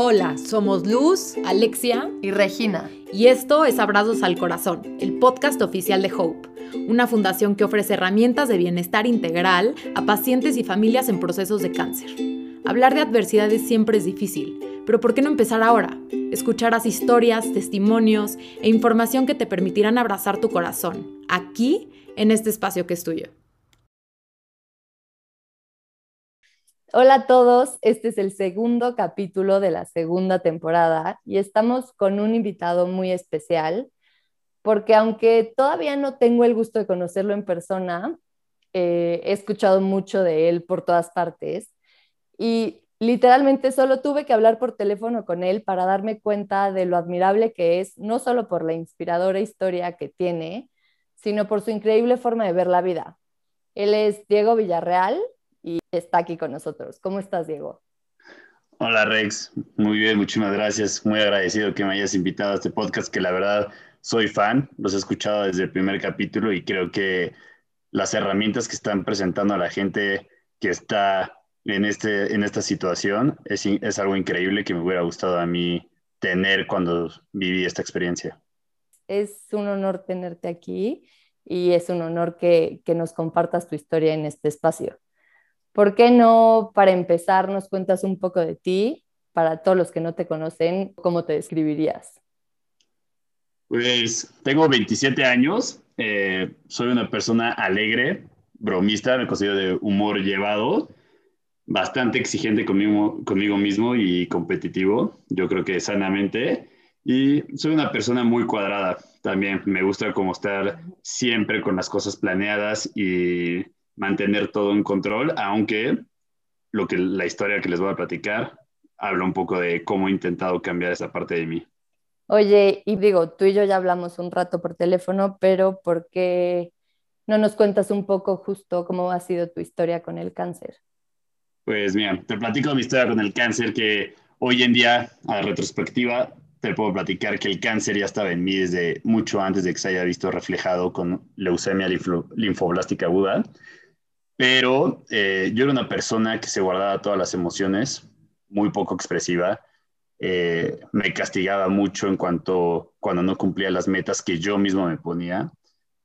Hola, somos Luz, Alexia y Regina. Y esto es Abrazos al Corazón, el podcast oficial de Hope, una fundación que ofrece herramientas de bienestar integral a pacientes y familias en procesos de cáncer. Hablar de adversidades siempre es difícil, pero ¿por qué no empezar ahora? Escucharás historias, testimonios e información que te permitirán abrazar tu corazón, aquí, en este espacio que es tuyo. Hola a todos, este es el segundo capítulo de la segunda temporada y estamos con un invitado muy especial porque aunque todavía no tengo el gusto de conocerlo en persona, eh, he escuchado mucho de él por todas partes y literalmente solo tuve que hablar por teléfono con él para darme cuenta de lo admirable que es, no solo por la inspiradora historia que tiene, sino por su increíble forma de ver la vida. Él es Diego Villarreal y está aquí con nosotros. ¿Cómo estás, Diego? Hola, Rex. Muy bien, muchísimas gracias. Muy agradecido que me hayas invitado a este podcast, que la verdad soy fan. Los he escuchado desde el primer capítulo y creo que las herramientas que están presentando a la gente que está en, este, en esta situación es, es algo increíble que me hubiera gustado a mí tener cuando viví esta experiencia. Es un honor tenerte aquí y es un honor que, que nos compartas tu historia en este espacio. ¿Por qué no, para empezar, nos cuentas un poco de ti? Para todos los que no te conocen, ¿cómo te describirías? Pues tengo 27 años, eh, soy una persona alegre, bromista, me considero de humor llevado, bastante exigente conmigo, conmigo mismo y competitivo, yo creo que sanamente, y soy una persona muy cuadrada también, me gusta como estar siempre con las cosas planeadas y mantener todo en control, aunque lo que la historia que les voy a platicar habla un poco de cómo he intentado cambiar esa parte de mí. Oye, y digo, tú y yo ya hablamos un rato por teléfono, pero ¿por qué no nos cuentas un poco justo cómo ha sido tu historia con el cáncer? Pues mira, te platico mi historia con el cáncer que hoy en día, a retrospectiva, te puedo platicar que el cáncer ya estaba en mí desde mucho antes de que se haya visto reflejado con leucemia linfoblástica aguda pero eh, yo era una persona que se guardaba todas las emociones, muy poco expresiva. Eh, me castigaba mucho en cuanto cuando no cumplía las metas que yo mismo me ponía.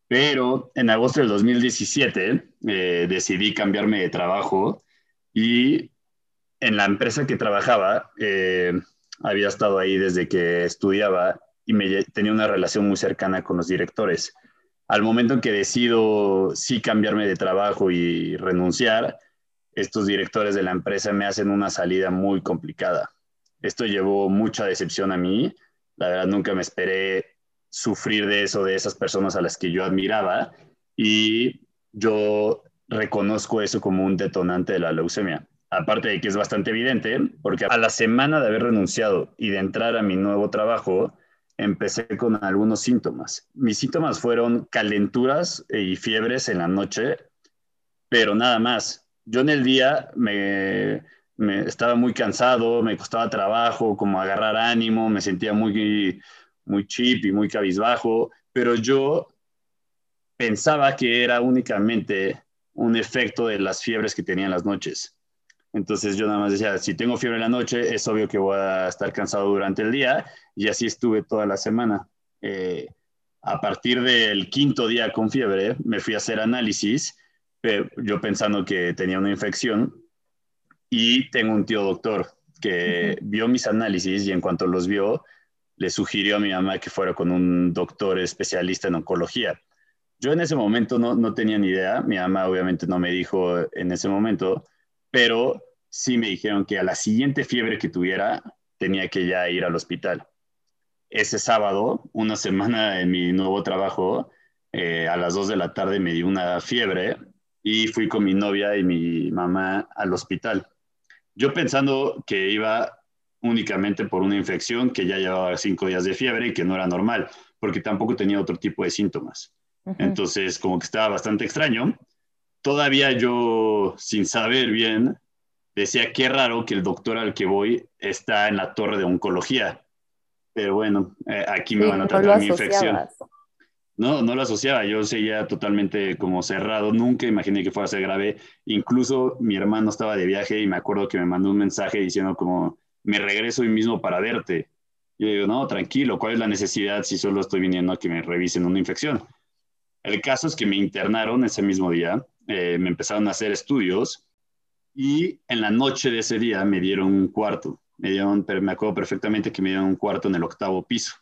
Pero en agosto del 2017 eh, decidí cambiarme de trabajo y en la empresa que trabajaba había estado ahí desde que estudiaba y tenía una relación muy cercana con los directores al momento en que decido sí cambiarme de trabajo y renunciar, estos directores de la empresa me hacen una salida muy complicada. Esto llevó mucha decepción a mí. La verdad, nunca me esperé sufrir de eso, de esas personas a las que yo admiraba. Y yo reconozco eso como un detonante de la leucemia. Aparte de que es bastante evidente, porque a la semana de haber renunciado y de entrar a mi nuevo trabajo, empecé con algunos síntomas. Mis síntomas fueron calenturas y fiebres en la noche, pero nada más. Yo en el día me, estaba muy cansado, me costaba trabajo, como agarrar ánimo, me sentía muy, muy chip y muy cabizbajo, pero yo pensaba que era únicamente un efecto de las fiebres que tenía en las noches. Entonces yo nada más decía, si tengo fiebre en la noche, es obvio que voy a estar cansado durante el día. Y así estuve toda la semana. Eh, a partir del quinto día con fiebre, me fui a hacer análisis, yo pensando que tenía una infección. Y tengo un tío doctor que vio mis análisis y en cuanto los vio, le sugirió a mi mamá que fuera con un doctor especialista en oncología. Yo en ese momento no, no tenía ni idea, mi mamá obviamente no me dijo en ese momento, pero sí me dijeron que a la siguiente fiebre que tuviera tenía que ya ir al hospital. Ese sábado, una semana en mi nuevo trabajo, eh, a las 2 de la tarde me dio una fiebre y fui con mi novia y mi mamá al hospital. Yo pensando que iba únicamente por una infección, que ya llevaba cinco días de fiebre y que no era normal, porque tampoco tenía otro tipo de síntomas. Entonces, como que estaba bastante extraño todavía yo, sin saber bien, decía qué raro que el doctor al que voy está en la torre de oncología. Pero bueno, eh, aquí me van a tratar mi infección. No, no lo asociaba, yo seguía totalmente como cerrado, nunca imaginé que fuera a ser grave. Incluso mi hermano estaba de viaje y me acuerdo que me mandó un mensaje diciendo como, me regreso hoy mismo para verte. Yo digo, no, tranquilo, ¿cuál es la necesidad si solo estoy viniendo a que me revisen una infección? El caso es que me internaron ese mismo día, eh, me empezaron a hacer estudios y en la noche de ese día me dieron un cuarto. Me, dieron, me acuerdo perfectamente que me dieron un cuarto en el octavo piso.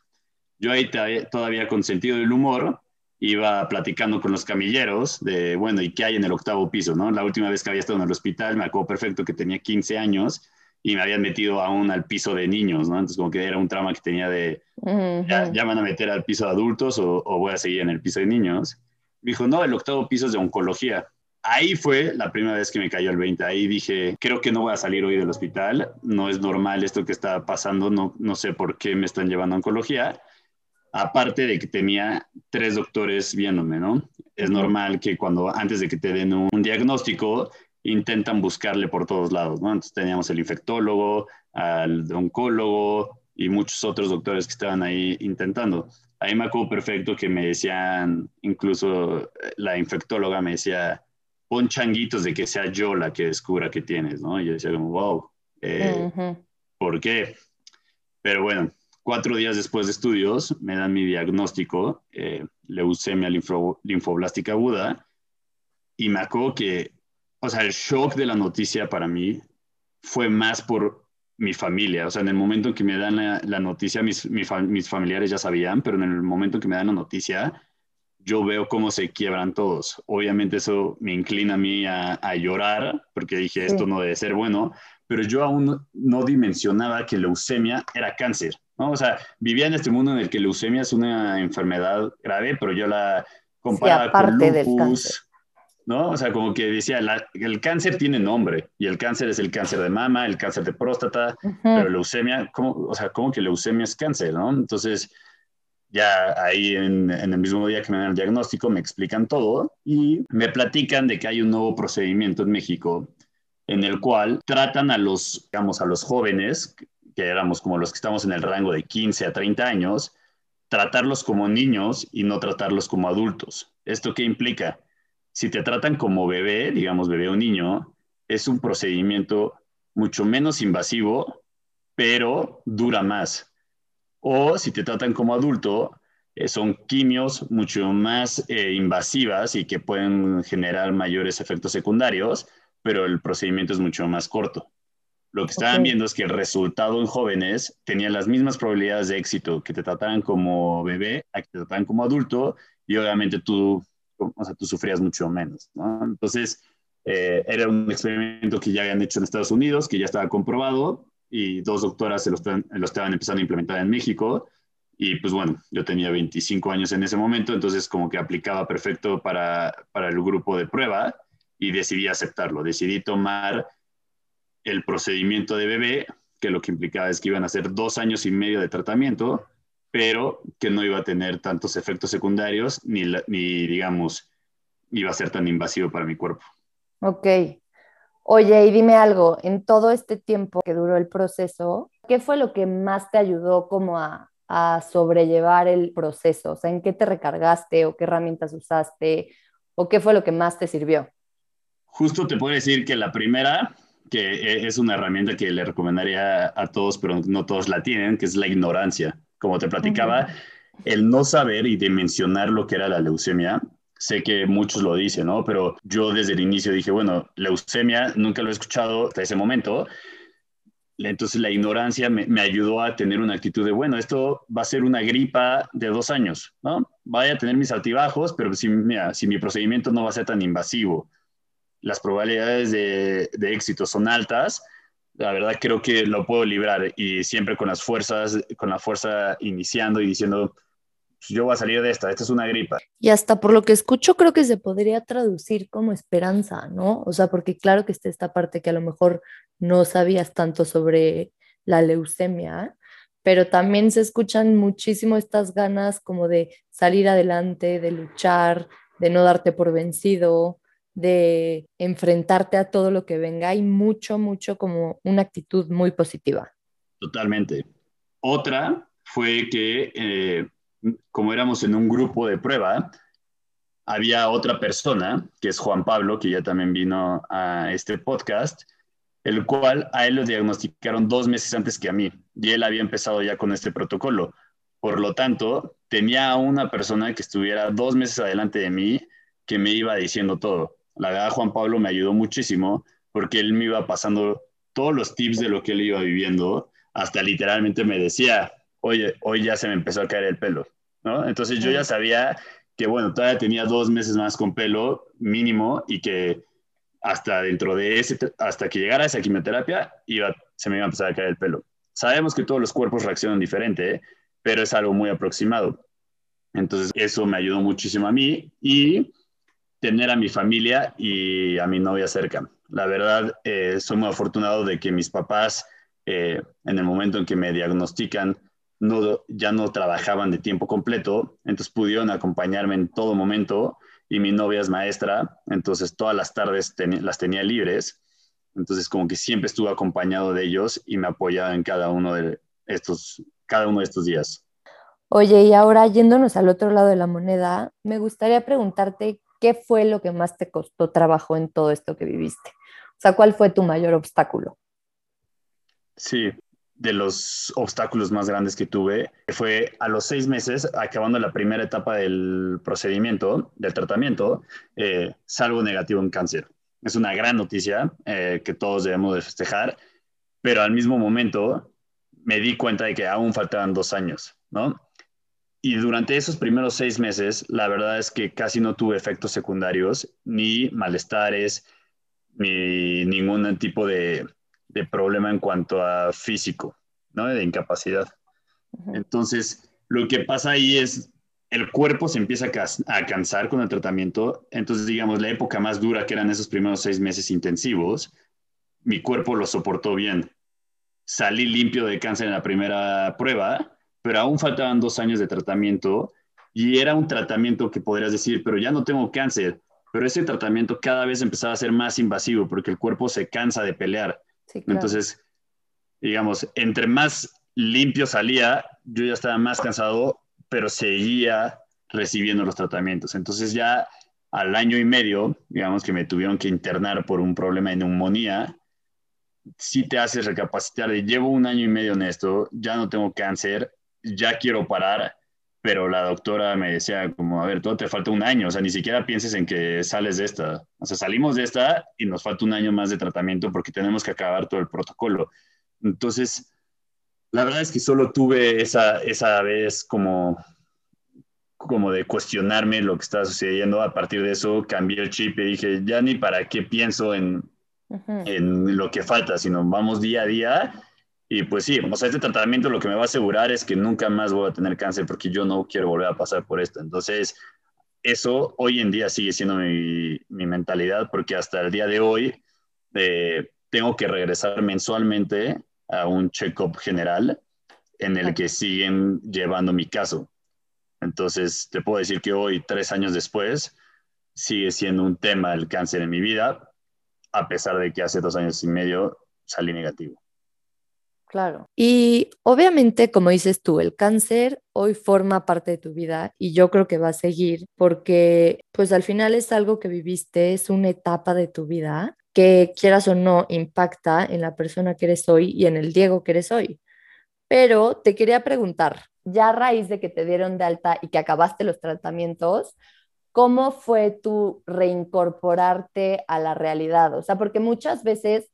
Yo ahí todavía con sentido del humor iba platicando con los camilleros de, bueno, ¿y qué hay en el octavo piso? ¿no? La última vez que había estado en el hospital, me acuerdo perfecto que tenía 15 años y me habían metido aún al piso de niños, ¿no? Entonces como que era un trama que tenía de, ya, van a meter al piso de adultos o, o, voy a seguir en el piso de niños. Me dijo, no, el octavo piso es de oncología. Ahí fue la primera vez que me cayó el 20. Ahí dije, creo que no voy a salir hoy del hospital. No es normal esto que está pasando. No, no sé por qué me están llevando a oncología aparte de que tenía tres doctores viéndome, ¿no? Es normal que cuando antes de que te den un, diagnóstico, intentan buscarle por todos lados, ¿no? Entonces teníamos el infectólogo, al oncólogo y muchos otros doctores que estaban ahí intentando. Ahí me acuerdo perfecto que me decían, incluso eh, la infectóloga me decía, pon changuitos de que sea yo la que descubra que tienes, ¿no? Y yo decía como, wow, eh, ¿por qué? Pero bueno, Cuatro días después de estudios, me dan mi diagnóstico, eh, leucemia linfoblástica aguda, y me acuerdo que, o sea, el shock de la noticia para mí fue más por mi familia. O sea, en el momento en que me dan la, noticia, mis, mis familiares ya sabían, pero en el momento en que me dan la noticia, yo veo cómo se quiebran todos. Obviamente eso me inclina a mí a, llorar, porque dije, esto no debe ser bueno, pero yo aún no dimensionaba que leucemia era cáncer. ¿no? O sea, vivía en este mundo en el que leucemia es una enfermedad grave, pero yo la comparaba con lupus, ¿no? O sea, como que decía, el cáncer tiene nombre, y el cáncer es el cáncer de mama, el cáncer de próstata, pero leucemia, ¿cómo, o sea, ¿cómo que leucemia es cáncer, no? Entonces, ya ahí en, en, el mismo día que me dan el diagnóstico me explican todo y me platican de que hay un nuevo procedimiento en México en el cual tratan a los, digamos, a los jóvenes que éramos como los que estamos en el rango de 15 a 30 años, tratarlos como niños y no tratarlos como adultos. ¿Esto qué implica? Si te tratan como bebé, digamos bebé o niño, es un procedimiento mucho menos invasivo, pero dura más. O si te tratan como adulto, eh, son quimios mucho más eh, invasivas y que pueden generar mayores efectos secundarios, pero el procedimiento es mucho más corto. Lo que estaban viendo es que el resultado en jóvenes tenía las mismas probabilidades de éxito que te trataran como bebé a que te trataran como adulto y obviamente tú, o sea, tú sufrías mucho menos, ¿no? Entonces, eh, era un experimento que ya habían hecho en Estados Unidos, que ya estaba comprobado y dos doctoras lo, lo estaban empezando a implementar en México. Y pues bueno, yo tenía 25 años en ese momento, entonces como que aplicaba perfecto para, para el grupo de prueba y decidí aceptarlo. Decidí tomar el procedimiento de bebé, que lo que implicaba es que iban a ser dos años y medio de tratamiento, pero que no iba a tener tantos efectos secundarios ni, ni digamos, iba a ser tan invasivo para mi cuerpo. Ok. Oye, y dime algo, en todo este tiempo que duró el proceso, ¿qué fue lo que más te ayudó como a, a sobrellevar el proceso? O sea, ¿en qué te recargaste o qué herramientas usaste o qué fue lo que más te sirvió? Justo te puedo decir que la primera que e, es una herramienta que le recomendaría a todos, pero no todos la tienen, que es la ignorancia. Como te platicaba, el no saber y dimensionar lo que era la leucemia. Sé que muchos lo dicen, ¿no? Pero yo desde el inicio dije, bueno, leucemia nunca lo he escuchado hasta ese momento. Entonces la ignorancia me, me, ayudó a tener una actitud de, bueno, esto va a ser una gripa de dos años, ¿no? Vaya a tener mis altibajos, pero si, mira, si mi procedimiento no va a ser tan invasivo, las probabilidades de, éxito son altas, la verdad creo que lo puedo librar y siempre con las fuerzas, con la fuerza iniciando y diciendo, pues, yo voy a salir de esta, esta es una gripa. Y hasta por lo que escucho creo que se podría traducir como esperanza, ¿no? O sea, porque claro que está esta parte que a lo mejor no sabías tanto sobre la leucemia, pero también se escuchan muchísimo estas ganas como de salir adelante, de luchar, de no darte por vencido, de enfrentarte a todo lo que venga y mucho, mucho como una actitud muy positiva. Totalmente. Otra fue que eh, como éramos en un grupo de prueba, había otra persona, que es Juan Pablo, que ya también vino a este podcast, el cual a él lo diagnosticaron dos meses antes que a mí, y él había empezado ya con este protocolo. Por lo tanto, tenía una persona que estuviera dos meses adelante de mí que me iba diciendo todo. La verdad, Juan Pablo me ayudó muchísimo porque él me iba pasando todos los tips de lo que él iba viviendo, hasta literalmente me decía, oye, hoy ya se me empezó a caer el pelo, ¿no? Entonces yo ya sabía que, bueno, todavía tenía dos meses más con pelo mínimo y que hasta dentro de ese, hasta que llegara esa quimioterapia, iba, se me iba a empezar a caer el pelo. Sabemos que todos los cuerpos reaccionan diferente, ¿eh? pero es algo muy aproximado. Entonces, eso me ayudó muchísimo a mí y tener a mi familia y a mi novia cerca. La verdad, eh, soy muy afortunado de que mis papás, eh, en el momento en que me diagnostican, no, ya no trabajaban de tiempo completo, entonces pudieron acompañarme en todo momento y mi novia es maestra, entonces todas las tardes las tenía libres, entonces como que siempre estuve acompañado de ellos y me apoyaba en cada uno de estos, cada uno de estos días. Oye, y ahora yéndonos al otro lado de la moneda, me gustaría preguntarte qué fue lo que más te costó trabajo en todo esto que viviste. O sea, ¿cuál fue tu mayor obstáculo? Sí, de los obstáculos más grandes que tuve fue a los seis meses, acabando la primera etapa del procedimiento, del tratamiento, eh, salgo negativo en cáncer. Es una gran noticia eh, que todos debemos de festejar, pero al mismo momento me di cuenta de que aún faltaban dos años, ¿no? Y durante esos primeros seis meses, la verdad es que casi no tuve efectos secundarios, ni malestares, ni ningún tipo de, de problema en cuanto a físico, ¿no? De incapacidad. Entonces, lo que pasa ahí es, el cuerpo se empieza a, cansar con el tratamiento, entonces, digamos, la época más dura, que eran esos primeros seis meses intensivos, mi cuerpo lo soportó bien. Salí limpio de cáncer en la primera prueba, pero aún faltaban dos años de tratamiento y era un tratamiento que podrías decir, pero ya no tengo cáncer, pero ese tratamiento cada vez empezaba a ser más invasivo porque el cuerpo se cansa de pelear. Entonces, digamos, entre más limpio salía, yo ya estaba más cansado, pero seguía recibiendo los tratamientos. Entonces ya al año y medio, digamos que me tuvieron que internar por un problema de neumonía, sí te haces recapacitar de llevo un año y medio en esto, ya no tengo cáncer, ya quiero parar, pero la doctora me decía como, a ver, todo te falta un año, o sea, ni siquiera pienses en que sales de esta, o sea, salimos de esta y nos falta un año más de tratamiento porque tenemos que acabar todo el protocolo. Entonces, la verdad es que solo tuve esa, esa vez como, como de cuestionarme lo que estaba sucediendo. A partir de eso cambié el chip y dije, ya ni para qué pienso en, en lo que falta, sino vamos día a día y pues sí, o sea, este tratamiento lo que me va a asegurar es que nunca más voy a tener cáncer porque yo no quiero volver a pasar por esto. Entonces, eso hoy en día sigue siendo mi, mi mentalidad porque hasta el día de hoy eh, tengo que regresar mensualmente a un check-up general en el que siguen llevando mi caso. Entonces, te puedo decir que hoy, tres años después, sigue siendo un tema el cáncer en mi vida, a pesar de que hace dos años y medio salí negativo. Claro. Y obviamente, como dices tú, el cáncer hoy forma parte de tu vida y yo creo que va a seguir porque pues al final es algo que viviste, es una etapa de tu vida que quieras o no impacta en la persona que eres hoy y en el Diego que eres hoy. Pero te quería preguntar, ya a raíz de que te dieron de alta y que acabaste los tratamientos, ¿cómo fue tu reincorporarte a la realidad? O sea, porque muchas veces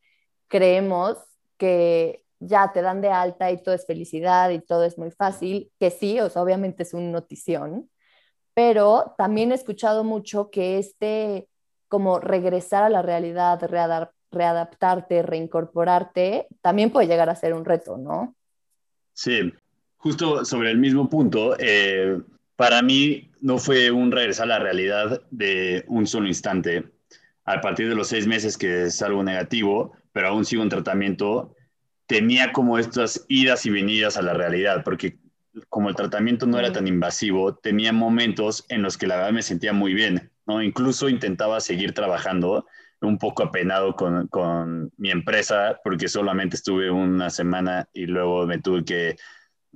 creemos que ya te dan de alta y todo es felicidad y todo es muy fácil, que sí, o obviamente es una notición, pero también he escuchado mucho que este, como regresar a la realidad, readaptarte, reincorporarte, también puede llegar a ser un reto, ¿no? Sí, justo sobre el mismo punto, eh, para mí no fue un regresar a la realidad de un solo instante. A partir de los seis meses que salgo negativo, pero aún sigo en tratamiento, tenía como estas idas y venidas a la realidad, porque como el tratamiento no era tan invasivo, tenía momentos en los que la verdad me sentía muy bien, ¿no? Incluso intentaba seguir trabajando, un poco apenado con, con mi empresa, porque solamente estuve una semana y luego me tuve que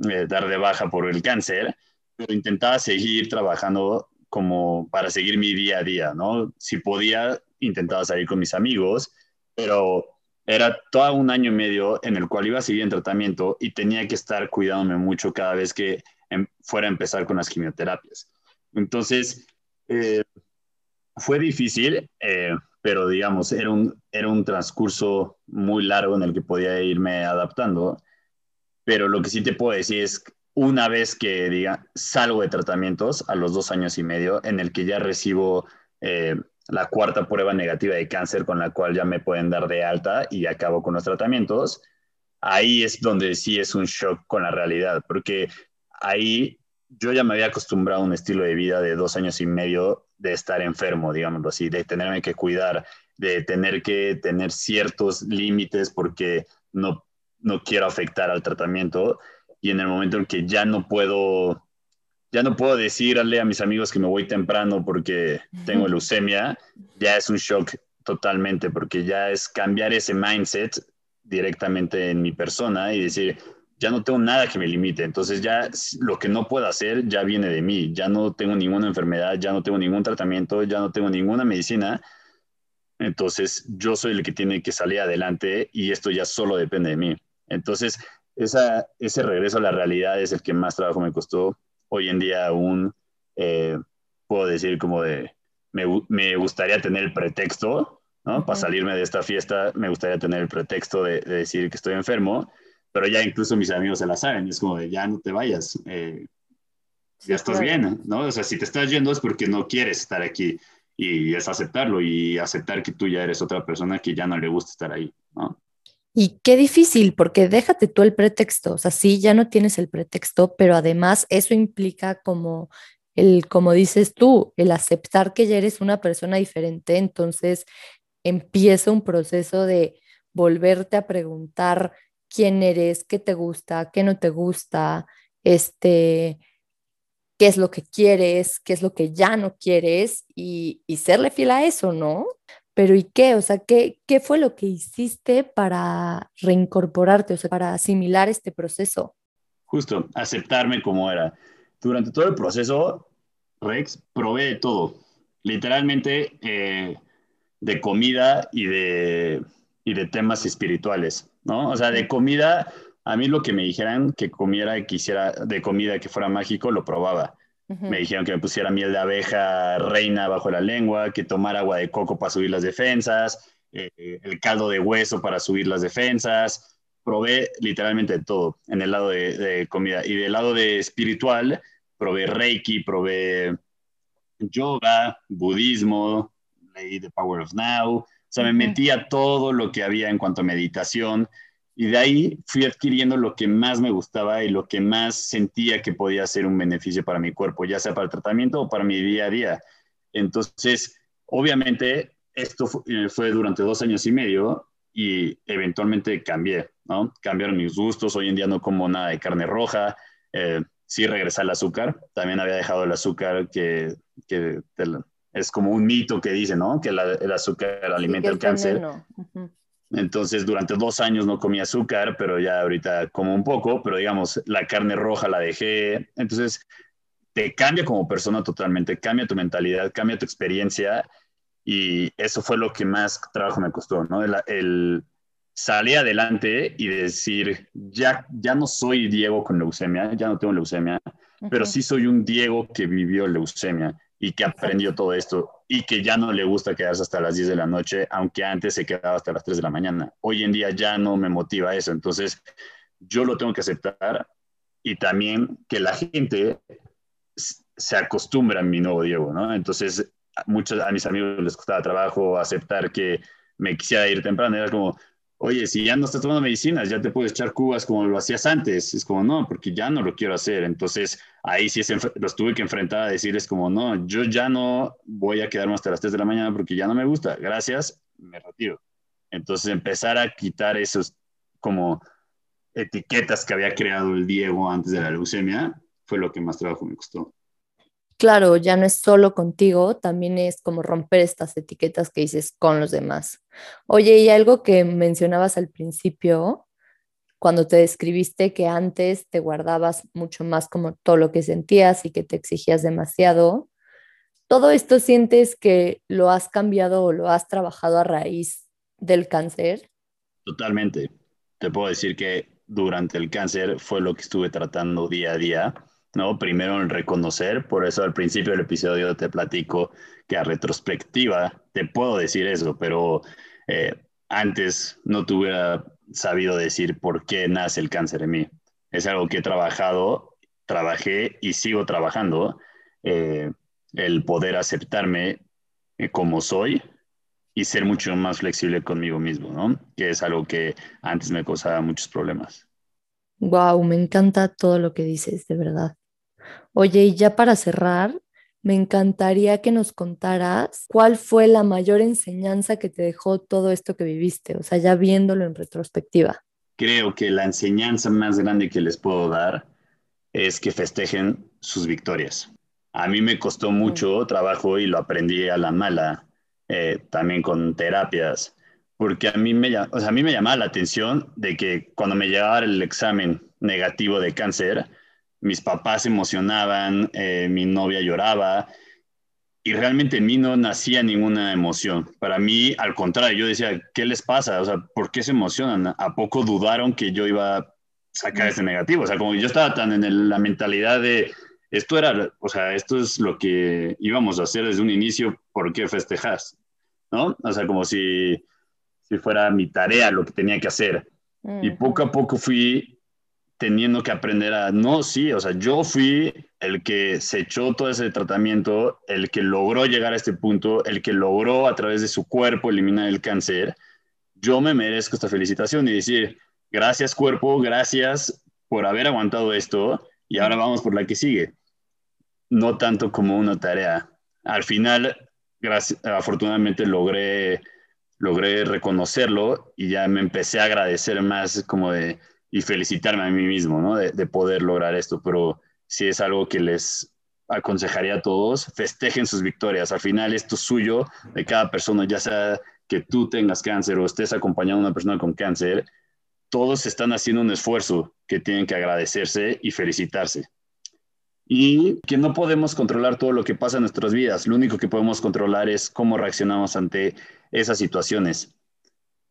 eh, dar de baja por el cáncer, pero intentaba seguir trabajando como para seguir mi día a día, ¿no? Si podía, intentaba salir con mis amigos, pero era todo un año y medio en el cual iba a seguir en tratamiento y tenía que estar cuidándome mucho cada vez que em, fuera a empezar con las quimioterapias. Entonces, eh, fue difícil, eh, pero digamos, era un, era un transcurso muy largo en el que podía irme adaptando. Pero lo que sí te puedo decir es, una vez que diga, salgo de tratamientos a los dos años y medio, en el que ya recibo eh, la cuarta prueba negativa de cáncer con la cual ya me pueden dar de alta y acabo con los tratamientos, ahí es donde sí es un shock con la realidad, porque ahí yo ya me había acostumbrado a un estilo de vida de dos años y medio de estar enfermo, digámoslo así, de tenerme que cuidar, de tener que tener ciertos límites porque no, no quiero afectar al tratamiento. Y en el momento en que ya no puedo ya no puedo decirle a mis amigos que me voy temprano porque tengo leucemia, ya es un shock totalmente, porque ya es cambiar ese mindset directamente en mi persona y decir, ya no tengo nada que me limite, entonces ya lo que no puedo hacer ya viene de mí, ya no tengo ninguna enfermedad, ya no tengo ningún tratamiento, ya no tengo ninguna medicina, entonces yo soy el que tiene que salir adelante y esto ya solo depende de mí. Entonces, esa, ese regreso a la realidad es el que más trabajo me costó hoy en día aún eh, puedo decir como de, me, me, gustaría tener el pretexto, ¿no? Para salirme de esta fiesta, me gustaría tener el pretexto de, decir que estoy enfermo, pero ya incluso mis amigos se la saben, es como de, ya no te vayas, eh, ya estás bien, ¿no? O sea, si te estás yendo es porque no quieres estar aquí y es aceptarlo y aceptar que tú ya eres otra persona que ya no le gusta estar ahí, ¿no? Y qué difícil, porque déjate tú el pretexto, o sea, sí, ya no tienes el pretexto, pero además eso implica como el, como dices tú, el aceptar que ya eres una persona diferente, entonces empieza un proceso de volverte a preguntar quién eres, qué te gusta, qué no te gusta, este, qué es lo que quieres, qué es lo que ya no quieres y, y serle fiel a eso, ¿no? Pero ¿y qué? O sea, ¿qué, ¿qué fue lo que hiciste para reincorporarte, o sea, para asimilar este proceso? Justo, aceptarme como era. Durante todo el proceso, Rex, probé de todo. Literalmente eh, de comida y de, y de temas espirituales, ¿no? O sea, de comida, a mí lo que me dijeran que comiera, quisiera de comida que fuera mágico, lo probaba. Me dijeron que me pusiera miel de abeja reina bajo la lengua, que tomara agua de coco para subir las defensas, eh, el caldo de hueso para subir las defensas. Probé literalmente todo en el lado de, comida. Y del lado de espiritual, probé Reiki, probé yoga, budismo, leí The Power of Now. O sea, me metí a todo lo que había en cuanto a meditación y de ahí fui adquiriendo lo que más me gustaba y lo que más sentía que podía ser un beneficio para mi cuerpo, ya sea para el tratamiento o para mi día a día. Entonces, obviamente, esto eh, fue, durante dos años y medio y eventualmente cambié, ¿no? Cambiaron mis gustos, hoy en día no como nada de carne roja, eh, sí regresé al azúcar, también había dejado el azúcar que, que es como un mito que dice, ¿no? Que el azúcar alimenta el cáncer. Entonces, durante dos años no comí azúcar, pero ya ahorita como un poco, pero digamos, la carne roja la dejé. Entonces, te cambia como persona totalmente, cambia tu mentalidad, cambia tu experiencia y eso fue lo que más trabajo me costó, ¿no? El, salir adelante y decir, ya, ya no soy Diego con leucemia, ya no tengo leucemia, pero sí soy un Diego que vivió leucemia y que aprendió todo esto y que ya no le gusta quedarse hasta las 10 de la noche, aunque antes se quedaba hasta las 3 de la mañana. Hoy en día ya no me motiva eso, entonces yo lo tengo que aceptar y también que la gente se acostumbra a mi nuevo Diego, ¿no? Entonces, muchos a mis amigos les costaba trabajo aceptar que me quisiera ir temprano, era como, oye, si ya no estás tomando medicinas, ya te puedes echar cubas como lo hacías antes. Es como, no, porque ya no lo quiero hacer. Entonces, ahí sí los tuve que enfrentar a decirles como, no, yo ya no voy a quedarme hasta las 3 de la mañana porque ya no me gusta. Gracias, me retiro. Entonces, empezar a quitar esos como etiquetas que había creado el Diego antes de la leucemia fue lo que más trabajo me costó claro, ya no es solo contigo, también es como romper estas etiquetas que dices con los demás. Oye, y algo que mencionabas al principio, cuando te describiste que antes te guardabas mucho más como todo lo que sentías y que te exigías demasiado, ¿todo esto sientes que lo has cambiado o lo has trabajado a raíz del cáncer? Totalmente. Te puedo decir que durante el cáncer fue lo que estuve tratando día a día, ¿no? Primero en reconocer, por eso al principio del episodio te platico que a retrospectiva te puedo decir eso, pero eh, antes no te sabido decir por qué nace el cáncer en mí. Es algo que he trabajado, trabajé y sigo trabajando. Eh, el poder aceptarme eh, como soy y ser mucho más flexible conmigo mismo, ¿no? Que es algo que antes me causaba muchos problemas. Wow, me encanta todo lo que dices, de verdad. Oye, y ya para cerrar, me encantaría que nos contaras cuál fue la mayor enseñanza que te dejó todo esto que viviste, o sea, ya viéndolo en retrospectiva. Creo que la enseñanza más grande que les puedo dar es que festejen sus victorias. A mí me costó mucho trabajo y lo aprendí a la mala, eh, también con terapias, porque a mí, me, o sea, a mí me llamaba la atención de que cuando me llegaba el examen negativo de cáncer, mis papás se emocionaban, eh, mi novia lloraba y realmente en mí no nacía ninguna emoción. Para mí, al contrario, yo decía, ¿qué les pasa? O sea, ¿por qué se emocionan? ¿A poco dudaron que yo iba a sacar ese negativo? O sea, como yo estaba tan en la mentalidad de esto era, o sea, esto es lo que íbamos a hacer desde un inicio, ¿por qué festejas? ¿No? O sea, como si, si fuera mi tarea lo que tenía que hacer. Y poco a poco fui teniendo que aprender a, no, sí, o sea, yo fui el que se echó todo ese tratamiento, el que logró llegar a este punto, el que logró a través de su cuerpo eliminar el cáncer. Yo me merezco esta felicitación y decir, gracias cuerpo, gracias por haber aguantado esto y ahora vamos por la que sigue no tanto como una tarea. Al final, gracias, afortunadamente logré, logré reconocerlo y ya me empecé a agradecer más como de, y felicitarme a mí mismo, ¿no? De, de poder lograr esto, pero si es algo que les aconsejaría a todos, festejen sus victorias. Al final esto es suyo, de cada persona, ya sea que tú tengas cáncer o estés acompañando a una persona con cáncer, todos están haciendo un esfuerzo que tienen que agradecerse y felicitarse y que no podemos controlar todo lo que pasa en nuestras vidas. Lo único que podemos controlar es cómo reaccionamos ante esas situaciones.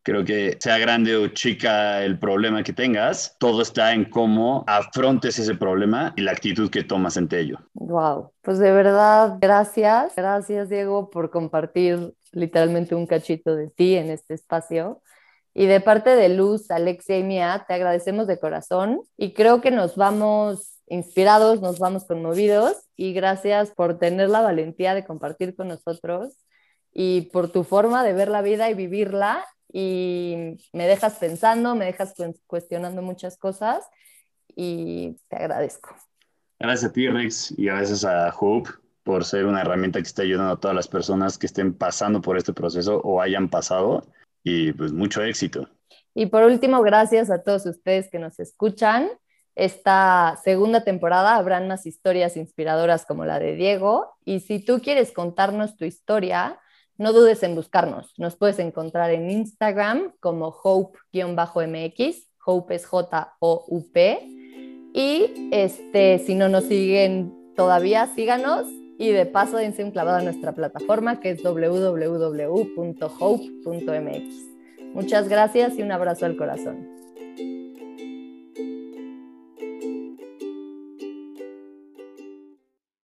Creo que sea grande o chica el problema que tengas, todo está en cómo afrontes ese problema y la actitud que tomas ante ello. Wow, pues de verdad, gracias. Gracias, Diego, por compartir literalmente un cachito de ti en este espacio. Y de parte de Luz, Alexia y Mía, te agradecemos de corazón y creo que nos vamos inspirados, nos vamos conmovidos y gracias por tener la valentía de compartir con nosotros y por tu forma de ver la vida y vivirla y me dejas pensando, me dejas cuestionando muchas cosas y te agradezco. Gracias a ti, Rex, y gracias a Hope por ser una herramienta que está ayudando a todas las personas que estén pasando por este proceso o hayan pasado y pues mucho éxito. Y por último, gracias a todos ustedes que nos escuchan esta segunda temporada habrán más historias inspiradoras como la de Diego. Y si tú quieres contarnos tu historia, no dudes en buscarnos. Nos puedes encontrar en Instagram como hope-mx. Hope es J-O-U-P. Y este, si no nos siguen todavía, síganos. Y de paso, dense un clavado a nuestra plataforma que es www.hope.mx. Muchas gracias y un abrazo al corazón.